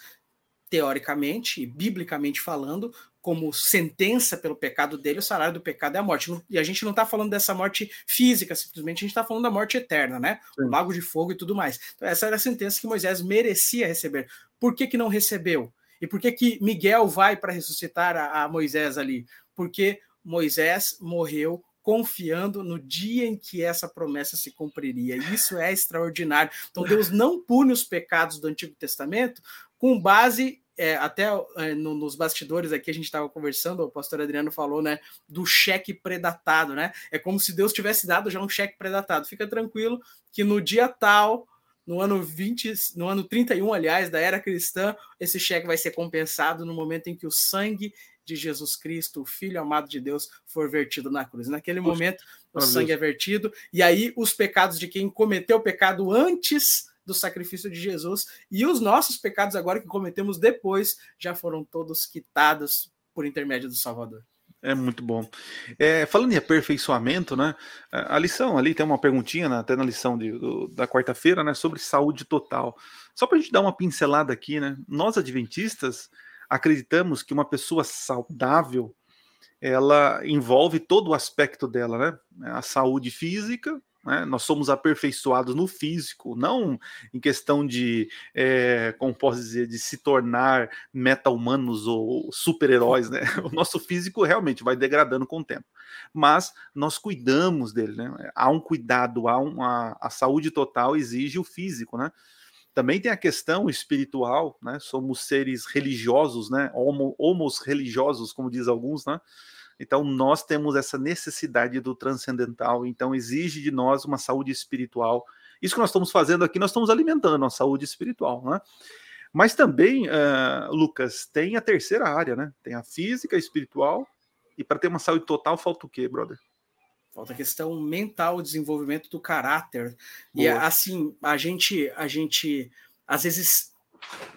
teoricamente e biblicamente falando, como sentença pelo pecado dele, o salário do pecado é a morte. E a gente não está falando dessa morte física, simplesmente a gente está falando da morte eterna, né? O lago de fogo e tudo mais. Então, essa era a sentença que Moisés merecia receber. Por que, que não recebeu? E por que, que Miguel vai para ressuscitar a, a Moisés ali? Porque Moisés morreu confiando no dia em que essa promessa se cumpriria. Isso é extraordinário. Então Deus não pune os pecados do Antigo Testamento com base é, até é, no, nos bastidores aqui a gente estava conversando, o pastor Adriano falou, né, do cheque predatado, né? É como se Deus tivesse dado já um cheque predatado. Fica tranquilo que no dia tal, no ano 20, no ano 31, aliás, da era cristã, esse cheque vai ser compensado no momento em que o sangue de Jesus Cristo, o Filho amado de Deus, for vertido na cruz. Naquele momento, o sangue é vertido, e aí os pecados de quem cometeu o pecado antes do sacrifício de Jesus e os nossos pecados agora que cometemos depois já foram todos quitados por intermédio do Salvador. É muito bom. É, falando em aperfeiçoamento, né? A lição ali tem uma perguntinha, né, até na lição de, do, da quarta-feira, né? Sobre saúde total. Só para a gente dar uma pincelada aqui, né? Nós adventistas acreditamos que uma pessoa saudável ela envolve todo o aspecto dela, né? A saúde física, né? Nós somos aperfeiçoados no físico, não em questão de, é, como posso dizer, de se tornar meta-humanos ou super-heróis. Né? O nosso físico realmente vai degradando com o tempo, mas nós cuidamos dele. Né? Há um cuidado, há uma, a saúde total exige o físico. Né? Também tem a questão espiritual, né? somos seres religiosos, né? Homo, homos religiosos, como diz alguns, né? Então, nós temos essa necessidade do transcendental, então exige de nós uma saúde espiritual. Isso que nós estamos fazendo aqui, nós estamos alimentando a saúde espiritual, né? Mas também, uh, Lucas, tem a terceira área, né? Tem a física, a espiritual, e para ter uma saúde total, falta o quê, brother? Falta a questão mental, desenvolvimento do caráter. Boa. E assim, a gente, a gente às vezes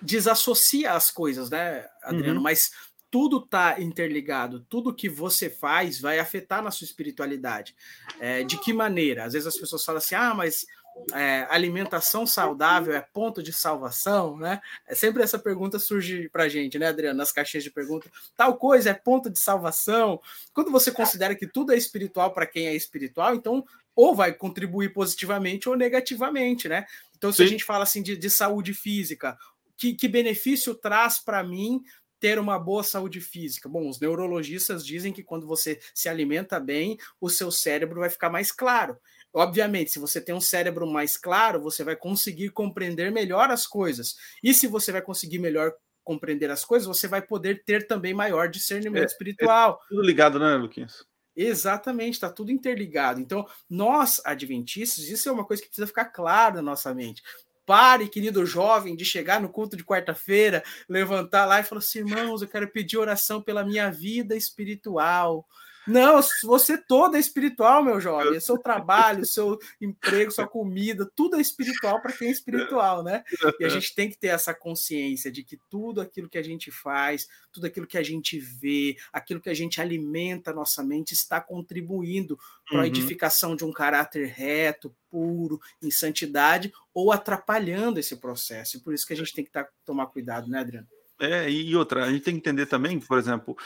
desassocia as coisas, né, Adriano? Uhum. Mas tudo está interligado, tudo que você faz vai afetar na sua espiritualidade. É, de que maneira? Às vezes as pessoas falam assim: ah, mas é, alimentação saudável é ponto de salvação, né? É sempre essa pergunta surge para gente, né, Adriano? Nas caixinhas de pergunta, tal coisa é ponto de salvação. Quando você considera que tudo é espiritual para quem é espiritual, então ou vai contribuir positivamente ou negativamente, né? Então, se Sim. a gente fala assim de, de saúde física, que, que benefício traz para mim ter uma boa saúde física? Bom, os neurologistas dizem que quando você se alimenta bem, o seu cérebro vai ficar mais claro. Obviamente, se você tem um cérebro mais claro, você vai conseguir compreender melhor as coisas. E se você vai conseguir melhor compreender as coisas, você vai poder ter também maior discernimento é, espiritual. É tudo ligado, né, Luquinhas? Exatamente, está tudo interligado. Então, nós, adventistas, isso é uma coisa que precisa ficar claro na nossa mente. Pare, querido jovem, de chegar no culto de quarta-feira, levantar lá e falar assim: irmãos, eu quero pedir oração pela minha vida espiritual. Não, você todo é espiritual, meu jovem. É seu trabalho, seu emprego, sua comida, tudo é espiritual para quem é espiritual, né? E a gente tem que ter essa consciência de que tudo aquilo que a gente faz, tudo aquilo que a gente vê, aquilo que a gente alimenta a nossa mente está contribuindo para a uhum. edificação de um caráter reto, puro, em santidade, ou atrapalhando esse processo. E por isso que a gente tem que tá, tomar cuidado, né, Adriano? É, e outra, a gente tem que entender também, por exemplo,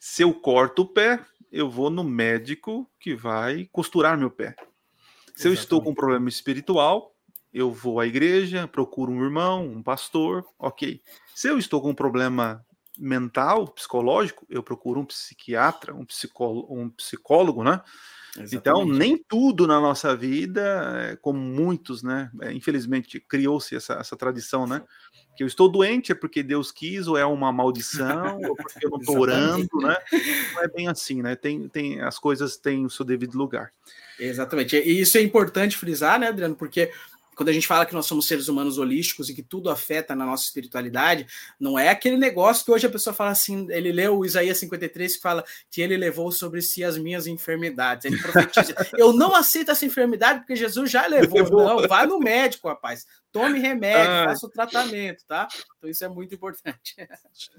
se eu corto o pé, eu vou no médico que vai costurar meu pé. Se Exatamente. eu estou com um problema espiritual, eu vou à igreja, procuro um irmão, um pastor, ok. Se eu estou com um problema mental, psicológico, eu procuro um psiquiatra, um psicólogo, um psicólogo né? Exatamente. Então, nem tudo na nossa vida, como muitos, né? É, infelizmente, criou-se essa, essa tradição, né? Que eu estou doente é porque Deus quis, ou é uma maldição, ou porque eu não estou orando, né? Não é bem assim, né? Tem, tem, as coisas têm o seu devido lugar. Exatamente. E isso é importante frisar, né, Adriano? Porque quando a gente fala que nós somos seres humanos holísticos e que tudo afeta na nossa espiritualidade, não é aquele negócio que hoje a pessoa fala assim, ele leu o Isaías 53 que fala que ele levou sobre si as minhas enfermidades. Ele profetiza, eu não aceito essa enfermidade porque Jesus já levou. Não, vá no médico, rapaz. Tome remédio, ah. faça o tratamento, tá? Então isso é muito importante.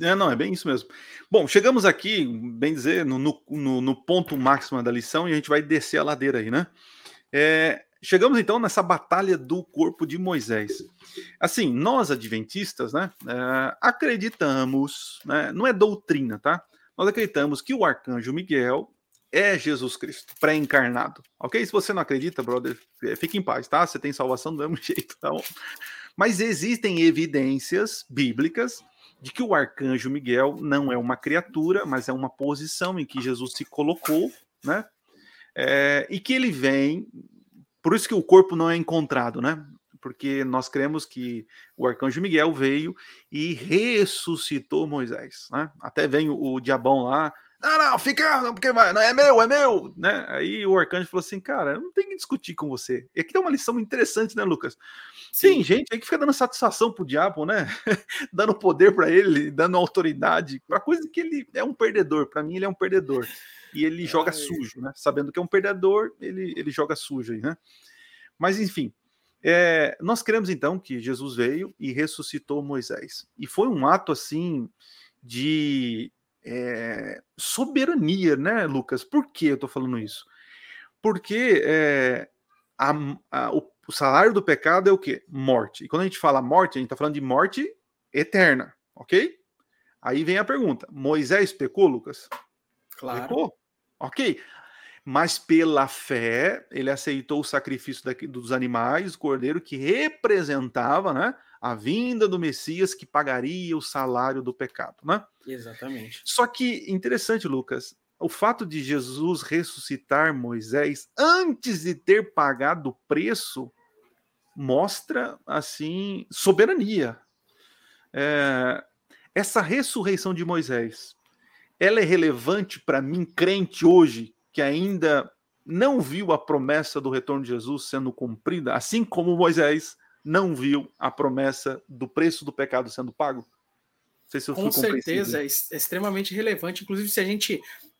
É, não, é bem isso mesmo. Bom, chegamos aqui, bem dizer, no, no, no ponto máximo da lição e a gente vai descer a ladeira aí, né? É, Chegamos então nessa batalha do corpo de Moisés. Assim, nós adventistas, né, é, acreditamos, né, não é doutrina, tá? Nós acreditamos que o arcanjo Miguel é Jesus Cristo, pré-encarnado. Ok? Se você não acredita, brother, é, fique em paz, tá? Você tem salvação do mesmo jeito, tá bom? Mas existem evidências bíblicas de que o arcanjo Miguel não é uma criatura, mas é uma posição em que Jesus se colocou, né? É, e que ele vem por isso que o corpo não é encontrado, né? Porque nós cremos que o arcanjo Miguel veio e ressuscitou Moisés, né? Até vem o, o diabão lá, não, não, fica, não, porque vai, não, é meu, é meu, né? Aí o arcanjo falou assim, cara, não tem que discutir com você. E aqui tem uma lição interessante, né, Lucas? Sim. Tem gente aí que fica dando satisfação pro diabo, né? dando poder para ele, dando autoridade, para coisa que ele é um perdedor. Para mim, ele é um perdedor e ele joga sujo, né? Sabendo que é um perdedor, ele, ele joga sujo aí, né? Mas enfim, é, nós cremos então que Jesus veio e ressuscitou Moisés. E foi um ato assim de é, soberania, né, Lucas? Por que eu estou falando isso? Porque é, a, a, o, o, salário do pecado é o quê? Morte. E quando a gente fala morte, a gente está falando de morte eterna, ok? Aí vem a pergunta: Moisés pecou, Lucas? Claro. Pecou? Ok. Mas pela fé, ele aceitou o sacrifício daqui, dos animais, o cordeiro, que representava né, a vinda do Messias que pagaria o salário do pecado. Né? Exatamente. Só que interessante, Lucas, o fato de Jesus ressuscitar Moisés antes de ter pagado o preço mostra assim soberania. É, essa ressurreição de Moisés ela é relevante para mim, crente hoje, que ainda não viu a promessa do retorno de Jesus sendo cumprida, assim como Moisés não viu a promessa do preço do pecado sendo pago? Se se Com certeza, é extremamente relevante. Inclusive, se a gente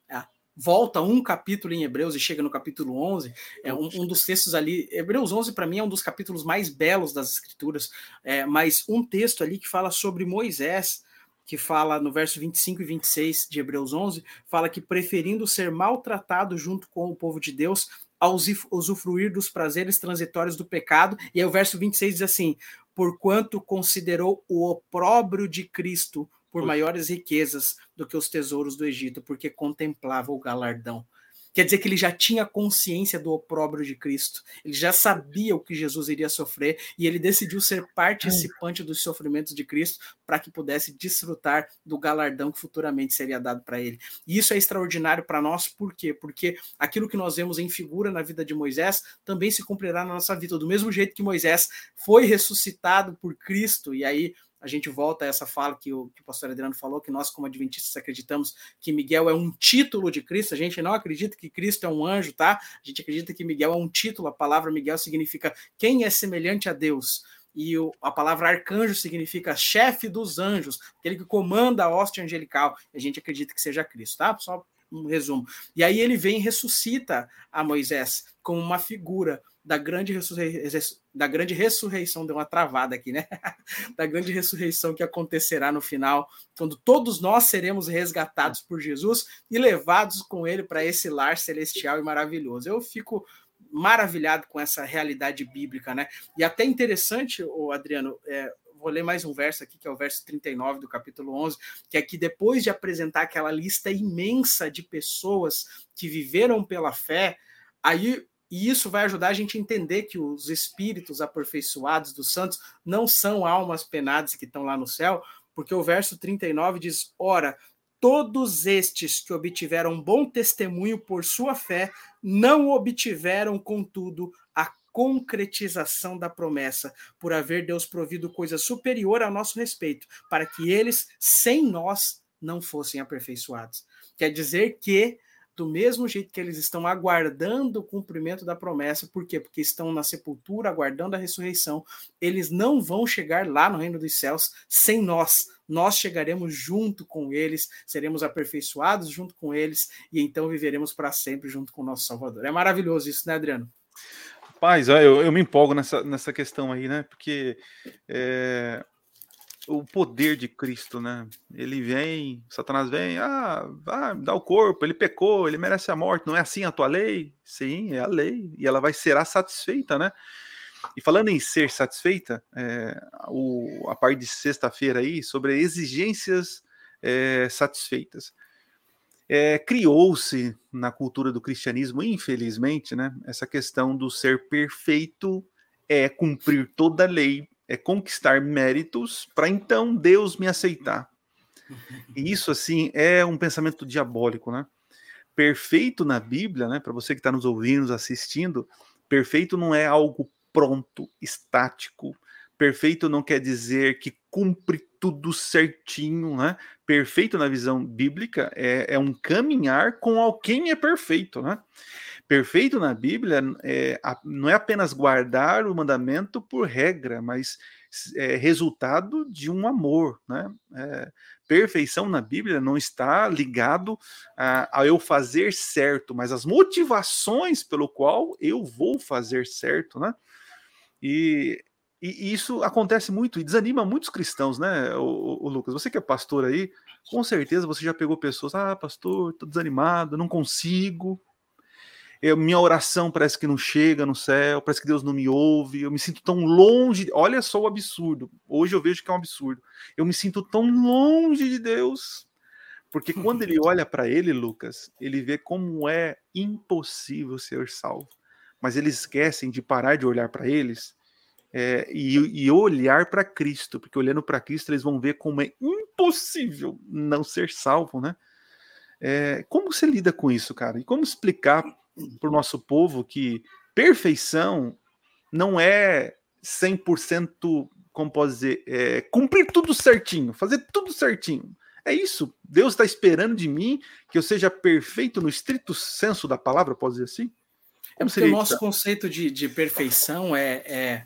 ah, volta um capítulo em Hebreus e chega no capítulo 11, é um, um dos textos ali. Hebreus 11, para mim, é um dos capítulos mais belos das Escrituras, é, mas um texto ali que fala sobre Moisés que fala no verso 25 e 26 de Hebreus 11, fala que preferindo ser maltratado junto com o povo de Deus, ao usufruir dos prazeres transitórios do pecado. E aí o verso 26 diz assim: porquanto considerou o opróbrio de Cristo por maiores riquezas do que os tesouros do Egito, porque contemplava o galardão. Quer dizer que ele já tinha consciência do opróbrio de Cristo, ele já sabia o que Jesus iria sofrer e ele decidiu ser participante dos sofrimentos de Cristo para que pudesse desfrutar do galardão que futuramente seria dado para ele. E isso é extraordinário para nós, por quê? Porque aquilo que nós vemos em figura na vida de Moisés também se cumprirá na nossa vida, do mesmo jeito que Moisés foi ressuscitado por Cristo, e aí a gente volta a essa fala que o, que o pastor Adriano falou, que nós, como adventistas, acreditamos que Miguel é um título de Cristo. A gente não acredita que Cristo é um anjo, tá? A gente acredita que Miguel é um título. A palavra Miguel significa quem é semelhante a Deus. E o, a palavra arcanjo significa chefe dos anjos, aquele que comanda a hoste angelical. A gente acredita que seja Cristo, tá? Só um resumo. E aí ele vem e ressuscita a Moisés como uma figura da grande, da grande ressurreição, deu uma travada aqui, né? da grande ressurreição que acontecerá no final, quando todos nós seremos resgatados por Jesus e levados com ele para esse lar celestial e maravilhoso. Eu fico maravilhado com essa realidade bíblica, né? E até interessante, o Adriano, é, vou ler mais um verso aqui, que é o verso 39 do capítulo 11, que é que depois de apresentar aquela lista imensa de pessoas que viveram pela fé, aí e isso vai ajudar a gente a entender que os espíritos aperfeiçoados dos santos não são almas penadas que estão lá no céu, porque o verso 39 diz: Ora, todos estes que obtiveram bom testemunho por sua fé, não obtiveram, contudo, concretização da promessa, por haver Deus provido coisa superior a nosso respeito, para que eles, sem nós, não fossem aperfeiçoados. Quer dizer que do mesmo jeito que eles estão aguardando o cumprimento da promessa, por quê? Porque estão na sepultura, aguardando a ressurreição, eles não vão chegar lá no reino dos céus sem nós. Nós chegaremos junto com eles, seremos aperfeiçoados junto com eles, e então viveremos para sempre junto com o nosso Salvador. É maravilhoso isso, né, Adriano? Rapaz, eu, eu me empolgo nessa, nessa questão aí, né? Porque é, o poder de Cristo, né? Ele vem, Satanás vem, ah, vai, dá o corpo, ele pecou, ele merece a morte, não é assim a tua lei? Sim, é a lei, e ela vai ser satisfeita, né? E falando em ser satisfeita, é, o, a parte de sexta-feira aí, sobre exigências é, satisfeitas. É, Criou-se na cultura do cristianismo, infelizmente, né, essa questão do ser perfeito é cumprir toda a lei é conquistar méritos para então Deus me aceitar. E isso, assim, é um pensamento diabólico, né? Perfeito na Bíblia, né? Para você que está nos ouvindo, nos assistindo, perfeito não é algo pronto, estático. Perfeito não quer dizer que cumpre tudo certinho, né? Perfeito na visão bíblica é, é um caminhar com alguém é perfeito, né? Perfeito na Bíblia é, não é apenas guardar o mandamento por regra, mas é resultado de um amor, né? É, perfeição na Bíblia não está ligado a, a, eu fazer certo, mas as motivações pelo qual eu vou fazer certo, né? E, e isso acontece muito e desanima muitos cristãos, né, o, o, Lucas? Você que é pastor aí, com certeza você já pegou pessoas, ah, pastor, tô desanimado, não consigo, eu, minha oração parece que não chega no céu, parece que Deus não me ouve, eu me sinto tão longe. Olha só o absurdo. Hoje eu vejo que é um absurdo. Eu me sinto tão longe de Deus. Porque quando ele olha para ele, Lucas, ele vê como é impossível ser salvo. Mas eles esquecem de parar de olhar para eles é, e, e, olhar para Cristo, porque olhando para Cristo eles vão ver como é impossível não ser salvo, né? É, como você lida com isso, cara? E como explicar para o nosso povo que perfeição não é 100%, como pode dizer, é, cumprir tudo certinho, fazer tudo certinho. É isso. Deus está esperando de mim que eu seja perfeito no estrito senso da palavra, pode dizer assim? É o nosso conceito de, de perfeição é, é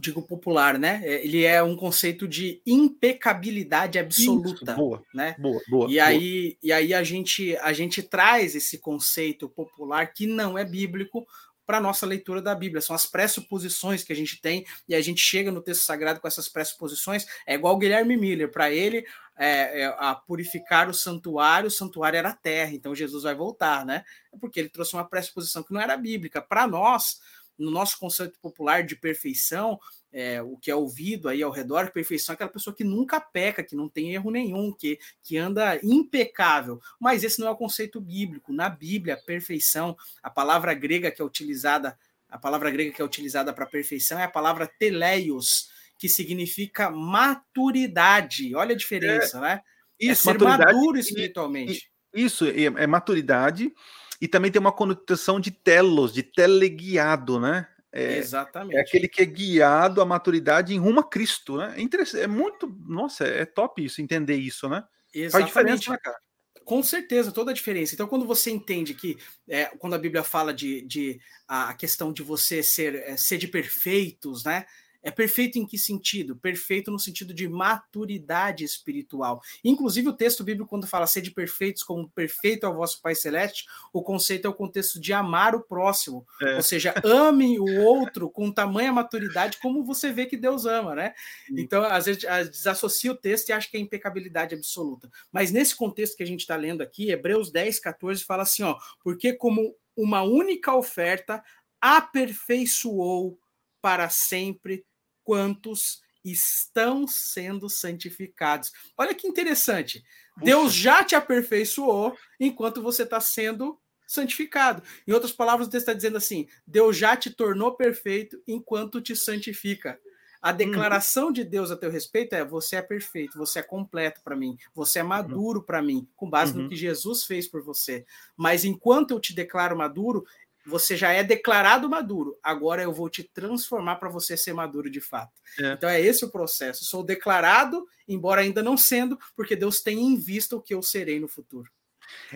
digo popular, né? É, ele é um conceito de impecabilidade absoluta, Isso, boa, né? Boa, boa. E boa. aí, e aí a gente a gente traz esse conceito popular que não é bíblico para a nossa leitura da Bíblia. São as pressuposições que a gente tem e a gente chega no texto sagrado com essas pressuposições. É igual Guilherme Miller. Para ele, é, é, a purificar o santuário, o santuário era a terra, então Jesus vai voltar, né? É porque ele trouxe uma pressuposição que não era bíblica. Para nós, no nosso conceito popular de perfeição, é, o que é ouvido aí ao redor, perfeição é aquela pessoa que nunca peca, que não tem erro nenhum, que, que anda impecável. Mas esse não é o conceito bíblico. Na Bíblia, perfeição, a palavra grega que é utilizada, a palavra grega que é utilizada para perfeição é a palavra teleios, que significa maturidade. Olha a diferença, é, né? É isso, é ser maduro espiritualmente. Isso, é, é maturidade e também tem uma conotação de telos, de teleguiado, né? É, Exatamente. É aquele que é guiado à maturidade em rumo a Cristo, né? É, é muito. Nossa, é top isso, entender isso, né? Exatamente. Faz diferença, né, cara? Com certeza, toda a diferença. Então, quando você entende que, é, quando a Bíblia fala de, de a questão de você ser, é, ser de perfeitos, né? É perfeito em que sentido? Perfeito no sentido de maturidade espiritual. Inclusive, o texto bíblico, quando fala ser de perfeitos como perfeito é o vosso Pai Celeste, o conceito é o contexto de amar o próximo. É. Ou seja, ame o outro com tamanha maturidade como você vê que Deus ama, né? Então, às vezes, desassocia o texto e acha que é impecabilidade absoluta. Mas nesse contexto que a gente está lendo aqui, Hebreus 10, 14, fala assim: ó, porque como uma única oferta aperfeiçoou para sempre quantos estão sendo santificados. Olha que interessante. Puxa. Deus já te aperfeiçoou enquanto você está sendo santificado. Em outras palavras, o texto está dizendo assim: Deus já te tornou perfeito enquanto te santifica. A uhum. declaração uhum. de Deus a teu respeito é: você é perfeito, você é completo para mim, você é maduro para mim, com base uhum. no que Jesus fez por você. Mas enquanto eu te declaro maduro, você já é declarado maduro. Agora eu vou te transformar para você ser maduro de fato. É. Então é esse o processo. Sou declarado, embora ainda não sendo, porque Deus tem em vista o que eu serei no futuro.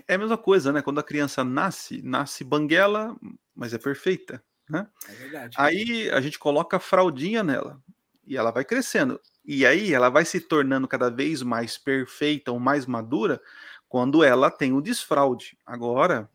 É a mesma coisa, né? Quando a criança nasce, nasce banguela, mas é perfeita, né? É verdade. Aí a gente coloca a fraldinha nela e ela vai crescendo. E aí ela vai se tornando cada vez mais perfeita ou mais madura quando ela tem o desfraude. Agora,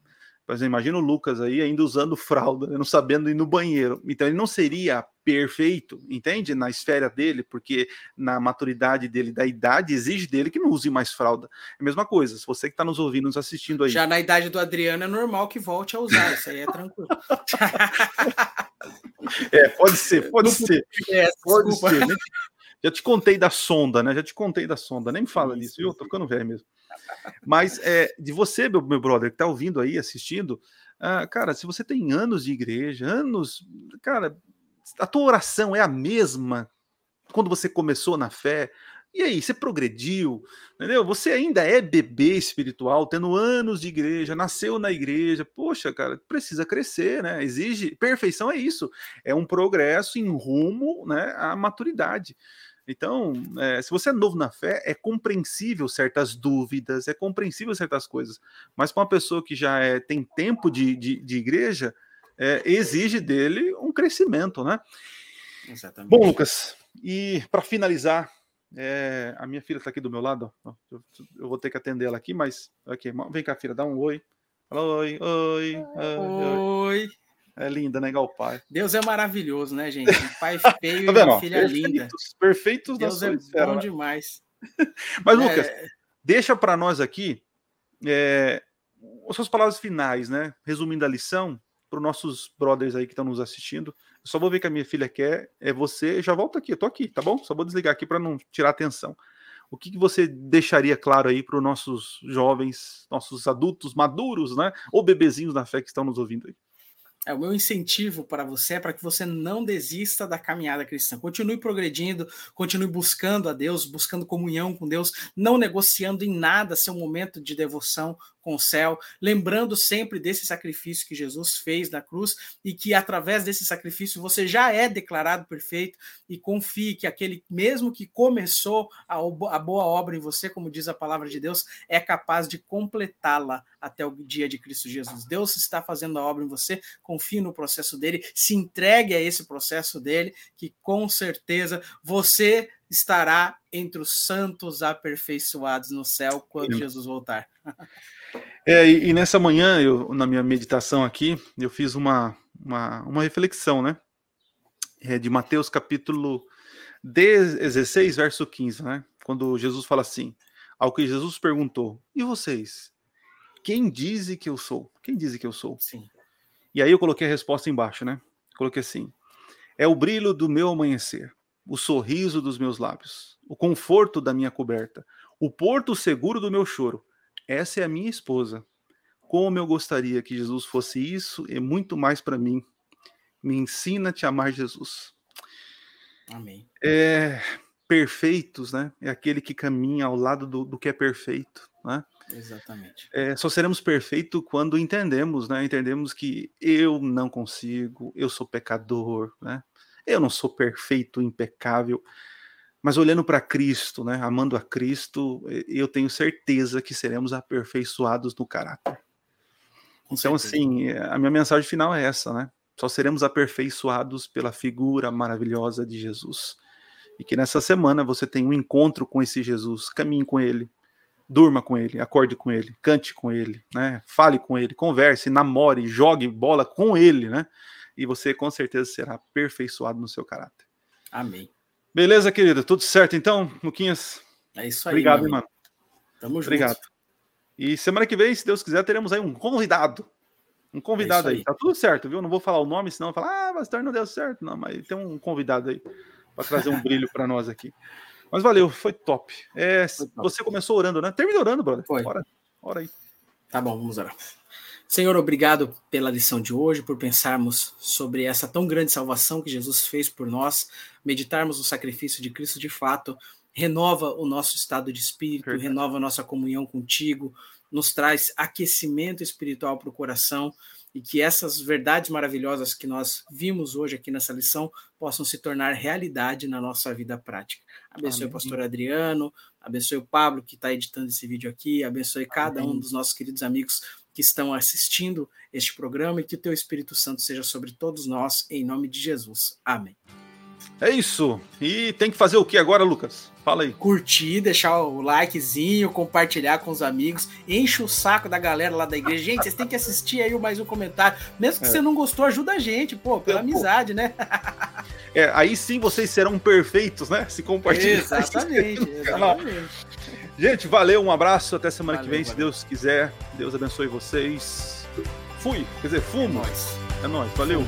por exemplo, imagina o Lucas aí ainda usando fralda, né, não sabendo ir no banheiro. Então ele não seria perfeito, entende? Na esfera dele, porque na maturidade dele, da idade, exige dele que não use mais fralda. É a mesma coisa, se você que está nos ouvindo, nos assistindo aí. Já na idade do Adriano é normal que volte a usar, isso aí é tranquilo. é, pode ser, pode ser. É, pode ser. Já te contei da sonda, né? Já te contei da sonda, nem me fala isso, nisso, viu? Tô ficando velho mesmo. Mas é, de você, meu, meu brother, que tá ouvindo aí, assistindo, uh, cara, se você tem anos de igreja, anos, cara, a tua oração é a mesma quando você começou na fé. E aí, você progrediu, entendeu? Você ainda é bebê espiritual, tendo anos de igreja, nasceu na igreja. Poxa, cara, precisa crescer, né? Exige. Perfeição é isso. É um progresso em rumo né, à maturidade. Então, é, se você é novo na fé, é compreensível certas dúvidas, é compreensível certas coisas. Mas para uma pessoa que já é, tem tempo de, de, de igreja, é, exige dele um crescimento, né? Exatamente. Bom, Lucas, e para finalizar, é, a minha filha está aqui do meu lado, ó, eu, eu, vou ter que atender ela aqui, mas aqui, vem cá, filha, dá um oi. Fala oi, oi, oi. oi. É linda, né? Igual o pai. Deus é maravilhoso, né, gente? Um pai feio tá e uma filha perfeitos, linda. Perfeitos Deus é esfera, bom né? demais. Mas, é... Lucas, deixa para nós aqui é, as suas palavras finais, né? Resumindo a lição, para os nossos brothers aí que estão nos assistindo. Eu só vou ver que a minha filha quer, é você. Já volto aqui, eu tô aqui, tá bom? Só vou desligar aqui para não tirar atenção. O que, que você deixaria claro aí para os nossos jovens, nossos adultos maduros, né? Ou bebezinhos na fé que estão nos ouvindo aí? É, o meu incentivo para você é para que você não desista da caminhada cristã. Continue progredindo, continue buscando a Deus, buscando comunhão com Deus, não negociando em nada seu momento de devoção, com o céu, lembrando sempre desse sacrifício que Jesus fez na cruz e que através desse sacrifício você já é declarado perfeito e confie que aquele mesmo que começou a, a boa obra em você, como diz a palavra de Deus, é capaz de completá-la até o dia de Cristo Jesus. Deus está fazendo a obra em você, confie no processo dele, se entregue a esse processo dele, que com certeza você estará entre os santos aperfeiçoados no céu quando. Jesus voltar. É, e, e, nessa manhã, eu, na minha meditação aqui, eu fiz uma, uma, uma reflexão, né? É de Mateus capítulo 16, verso 15, né? Quando Jesus fala assim, ao que Jesus perguntou, e vocês? Quem diz que eu sou? Quem diz que eu sou? Sim. E aí eu coloquei a resposta embaixo, né? Coloquei assim, é o brilho do meu amanhecer, o sorriso dos meus lábios, o conforto da minha coberta, o porto seguro do meu choro, essa é a minha esposa. Como eu gostaria que Jesus fosse isso e muito mais para mim. Me ensina a te amar, Jesus. Amém. É, perfeitos, né? É aquele que caminha ao lado do, do que é perfeito, né? Exatamente. É, só seremos perfeitos quando entendemos, né? Entendemos que eu não consigo, eu sou pecador, né? Eu não sou perfeito, impecável. Mas olhando para Cristo, né, amando a Cristo, eu tenho certeza que seremos aperfeiçoados no caráter. Então, assim, a minha mensagem final é essa, né? Só seremos aperfeiçoados pela figura maravilhosa de Jesus. E que nessa semana você tenha um encontro com esse Jesus, caminhe com ele, durma com ele, acorde com ele, cante com ele, né? Fale com ele, converse, namore, jogue bola com ele, né? E você com certeza será aperfeiçoado no seu caráter. Amém. Beleza, querido? Tudo certo então, Luquinhas? É isso aí. Obrigado, mano. Tamo junto. Obrigado. E semana que vem, se Deus quiser, teremos aí um convidado. Um convidado é aí. aí. Tá tudo certo, viu? Não vou falar o nome, senão falar, ah, Bastar não deu certo. Não, mas tem um convidado aí para trazer um brilho para nós aqui. Mas valeu, foi top. É, foi top. Você começou orando, né? Terminou orando, brother. Foi. Ora, ora aí. Tá bom, vamos orar. Senhor, obrigado pela lição de hoje, por pensarmos sobre essa tão grande salvação que Jesus fez por nós, meditarmos o sacrifício de Cristo de fato renova o nosso estado de espírito, Verdade. renova a nossa comunhão contigo, nos traz aquecimento espiritual para o coração e que essas verdades maravilhosas que nós vimos hoje aqui nessa lição possam se tornar realidade na nossa vida prática. Abençoe Amém. o pastor Adriano, abençoe o Pablo que está editando esse vídeo aqui, abençoe cada Amém. um dos nossos queridos amigos que estão assistindo este programa e que o teu Espírito Santo seja sobre todos nós, em nome de Jesus. Amém. É isso. E tem que fazer o que agora, Lucas? Fala aí. Curtir, deixar o likezinho, compartilhar com os amigos, enche o saco da galera lá da igreja. Gente, vocês têm que assistir aí mais um comentário. Mesmo que é. você não gostou, ajuda a gente, pô, pela amizade, né? É, aí sim vocês serão perfeitos, né? Se compartilhar. Exatamente, exatamente. Gente, valeu, um abraço, até semana valeu, que vem, valeu. se Deus quiser. Deus abençoe vocês. Fui, quer dizer, fumo. É nóis. É nóis, valeu.